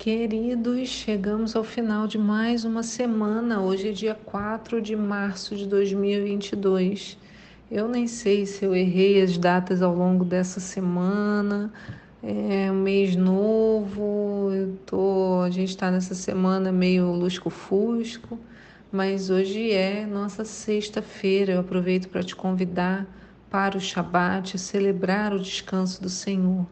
Queridos, chegamos ao final de mais uma semana. Hoje é dia 4 de março de 2022. Eu nem sei se eu errei as datas ao longo dessa semana. É um mês novo, eu tô, a gente está nessa semana meio lusco-fusco, mas hoje é nossa sexta-feira. Eu aproveito para te convidar para o Shabat, celebrar o descanso do Senhor.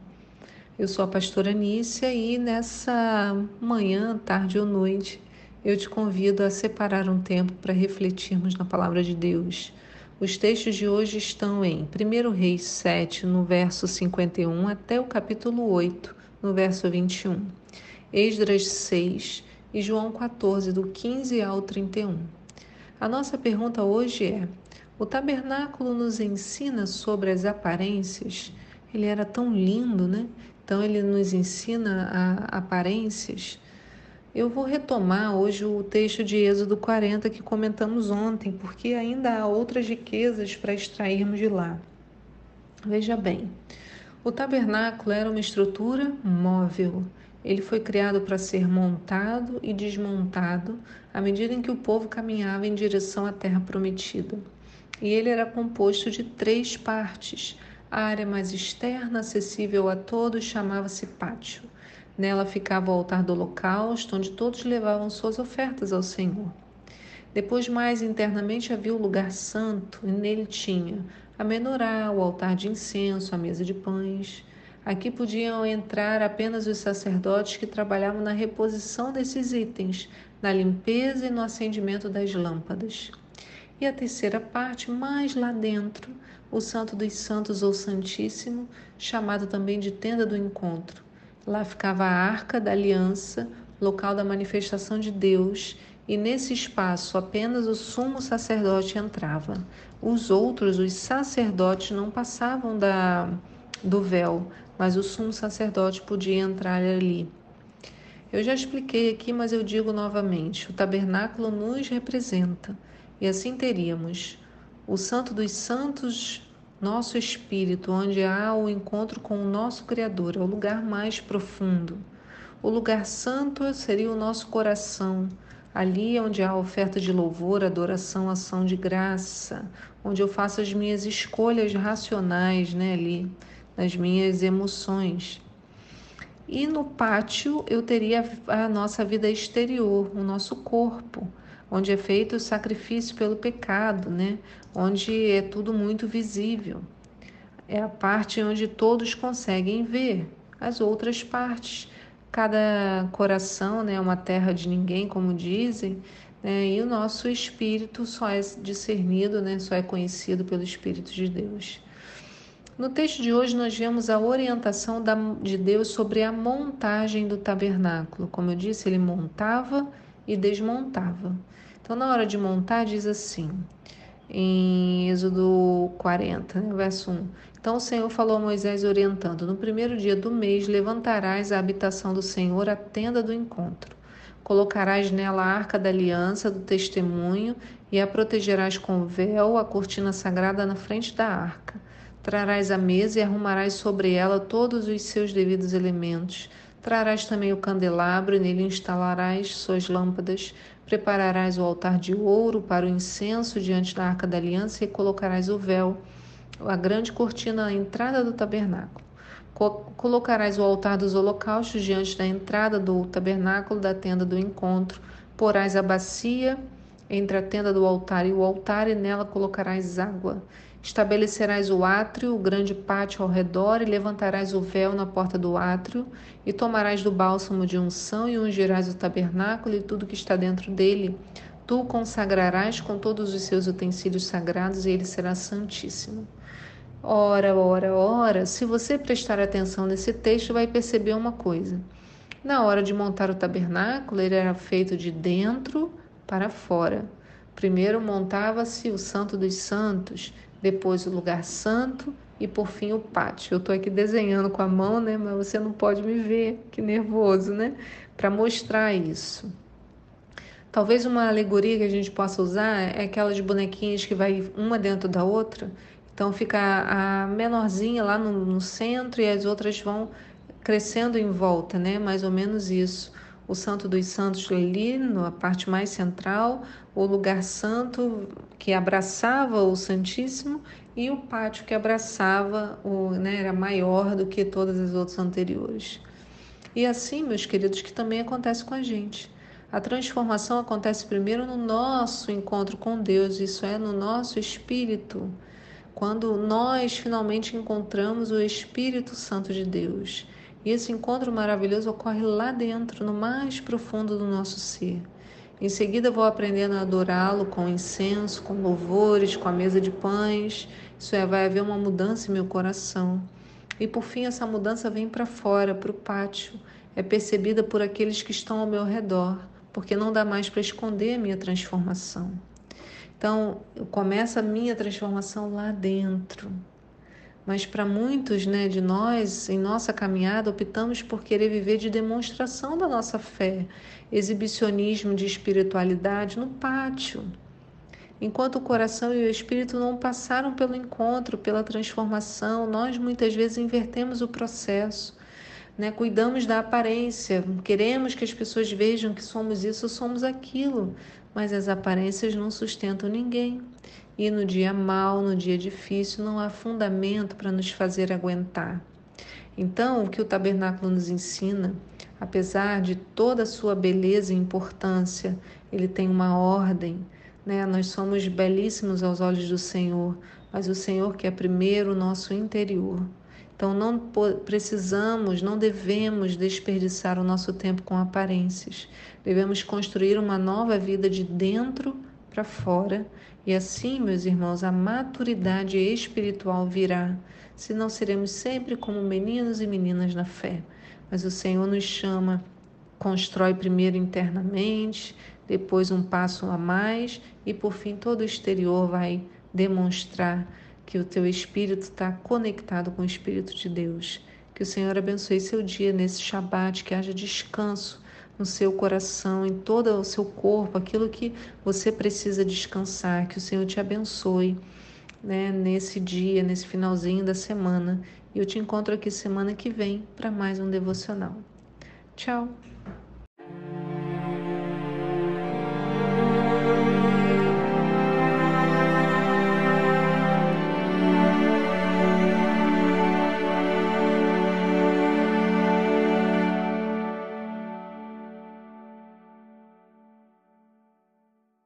Eu sou a pastora Nícia e nessa manhã, tarde ou noite, eu te convido a separar um tempo para refletirmos na palavra de Deus. Os textos de hoje estão em 1 Reis 7, no verso 51, até o capítulo 8, no verso 21, Esdras 6 e João 14, do 15 ao 31. A nossa pergunta hoje é: o tabernáculo nos ensina sobre as aparências? Ele era tão lindo, né? Então ele nos ensina aparências. Eu vou retomar hoje o texto de Êxodo 40 que comentamos ontem, porque ainda há outras riquezas para extrairmos de lá. Veja bem, o tabernáculo era uma estrutura móvel. Ele foi criado para ser montado e desmontado à medida em que o povo caminhava em direção à terra prometida. E ele era composto de três partes a área mais externa, acessível a todos, chamava-se pátio. Nela ficava o altar do holocausto, onde todos levavam suas ofertas ao Senhor. Depois, mais internamente, havia o lugar santo, e nele tinha a menorá, o altar de incenso, a mesa de pães. Aqui podiam entrar apenas os sacerdotes que trabalhavam na reposição desses itens, na limpeza e no acendimento das lâmpadas. E a terceira parte, mais lá dentro, o Santo dos Santos ou Santíssimo, chamado também de Tenda do Encontro. Lá ficava a Arca da Aliança, local da manifestação de Deus, e nesse espaço apenas o sumo sacerdote entrava. Os outros, os sacerdotes, não passavam da, do véu, mas o sumo sacerdote podia entrar ali. Eu já expliquei aqui, mas eu digo novamente: o tabernáculo nos representa. E assim teríamos o Santo dos Santos, nosso espírito, onde há o encontro com o nosso Criador, é o lugar mais profundo. O lugar santo seria o nosso coração, ali é onde há oferta de louvor, adoração, ação de graça, onde eu faço as minhas escolhas racionais, né, ali, nas minhas emoções. E no pátio eu teria a nossa vida exterior, o nosso corpo, onde é feito o sacrifício pelo pecado, né? onde é tudo muito visível. É a parte onde todos conseguem ver. As outras partes, cada coração né, é uma terra de ninguém, como dizem, né? e o nosso espírito só é discernido, né, só é conhecido pelo Espírito de Deus. No texto de hoje, nós vemos a orientação de Deus sobre a montagem do tabernáculo. Como eu disse, ele montava e desmontava. Então, na hora de montar, diz assim, em Êxodo 40, né, verso 1. Então o Senhor falou a Moisés, orientando: No primeiro dia do mês levantarás a habitação do Senhor, a tenda do encontro. Colocarás nela a arca da aliança, do testemunho, e a protegerás com véu, a cortina sagrada na frente da arca. Trarás a mesa e arrumarás sobre ela todos os seus devidos elementos. Trarás também o candelabro, e nele instalarás suas lâmpadas. Prepararás o altar de ouro para o incenso diante da arca da aliança e colocarás o véu, a grande cortina à entrada do tabernáculo. Colocarás o altar dos holocaustos diante da entrada do tabernáculo da tenda do encontro. Porás a bacia entre a tenda do altar e o altar, e nela colocarás água. Estabelecerás o átrio, o grande pátio ao redor, e levantarás o véu na porta do átrio, e tomarás do bálsamo de unção e ungirás o tabernáculo e tudo que está dentro dele. Tu o consagrarás com todos os seus utensílios sagrados, e ele será santíssimo. Ora, ora, ora, se você prestar atenção nesse texto, vai perceber uma coisa. Na hora de montar o tabernáculo, ele era feito de dentro para fora. Primeiro montava-se o Santo dos Santos, depois o lugar santo e por fim o pátio. Eu estou aqui desenhando com a mão, né? Mas você não pode me ver, que nervoso, né? Para mostrar isso. Talvez uma alegoria que a gente possa usar é aquelas bonequinhas que vai uma dentro da outra. Então fica a menorzinha lá no, no centro e as outras vão crescendo em volta, né? Mais ou menos isso. O Santo dos Santos ali, na parte mais central, o lugar santo que abraçava o Santíssimo e o pátio que abraçava, o, né, era maior do que todas as outras anteriores. E assim, meus queridos, que também acontece com a gente. A transformação acontece primeiro no nosso encontro com Deus, isso é, no nosso espírito, quando nós finalmente encontramos o Espírito Santo de Deus. E esse encontro maravilhoso ocorre lá dentro, no mais profundo do nosso ser. Em seguida, vou aprendendo a adorá-lo com incenso, com louvores, com a mesa de pães. Isso é, vai haver uma mudança em meu coração. E por fim, essa mudança vem para fora, para o pátio. É percebida por aqueles que estão ao meu redor porque não dá mais para esconder a minha transformação. Então, começa a minha transformação lá dentro. Mas para muitos né, de nós, em nossa caminhada, optamos por querer viver de demonstração da nossa fé, exibicionismo de espiritualidade no pátio. Enquanto o coração e o espírito não passaram pelo encontro, pela transformação, nós muitas vezes invertemos o processo né? Cuidamos da aparência, queremos que as pessoas vejam que somos isso, somos aquilo, mas as aparências não sustentam ninguém. E no dia mal, no dia difícil, não há fundamento para nos fazer aguentar. Então, o que o tabernáculo nos ensina, apesar de toda a sua beleza e importância, ele tem uma ordem. Né? Nós somos belíssimos aos olhos do Senhor, mas o Senhor quer primeiro o nosso interior. Então não precisamos, não devemos desperdiçar o nosso tempo com aparências. Devemos construir uma nova vida de dentro para fora. E assim, meus irmãos, a maturidade espiritual virá. Senão seremos sempre como meninos e meninas na fé. Mas o Senhor nos chama, constrói primeiro internamente, depois um passo a mais e por fim todo o exterior vai demonstrar que o teu espírito está conectado com o Espírito de Deus. Que o Senhor abençoe seu dia nesse Shabat, que haja descanso no seu coração, em todo o seu corpo, aquilo que você precisa descansar. Que o Senhor te abençoe né, nesse dia, nesse finalzinho da semana. E eu te encontro aqui semana que vem para mais um devocional. Tchau!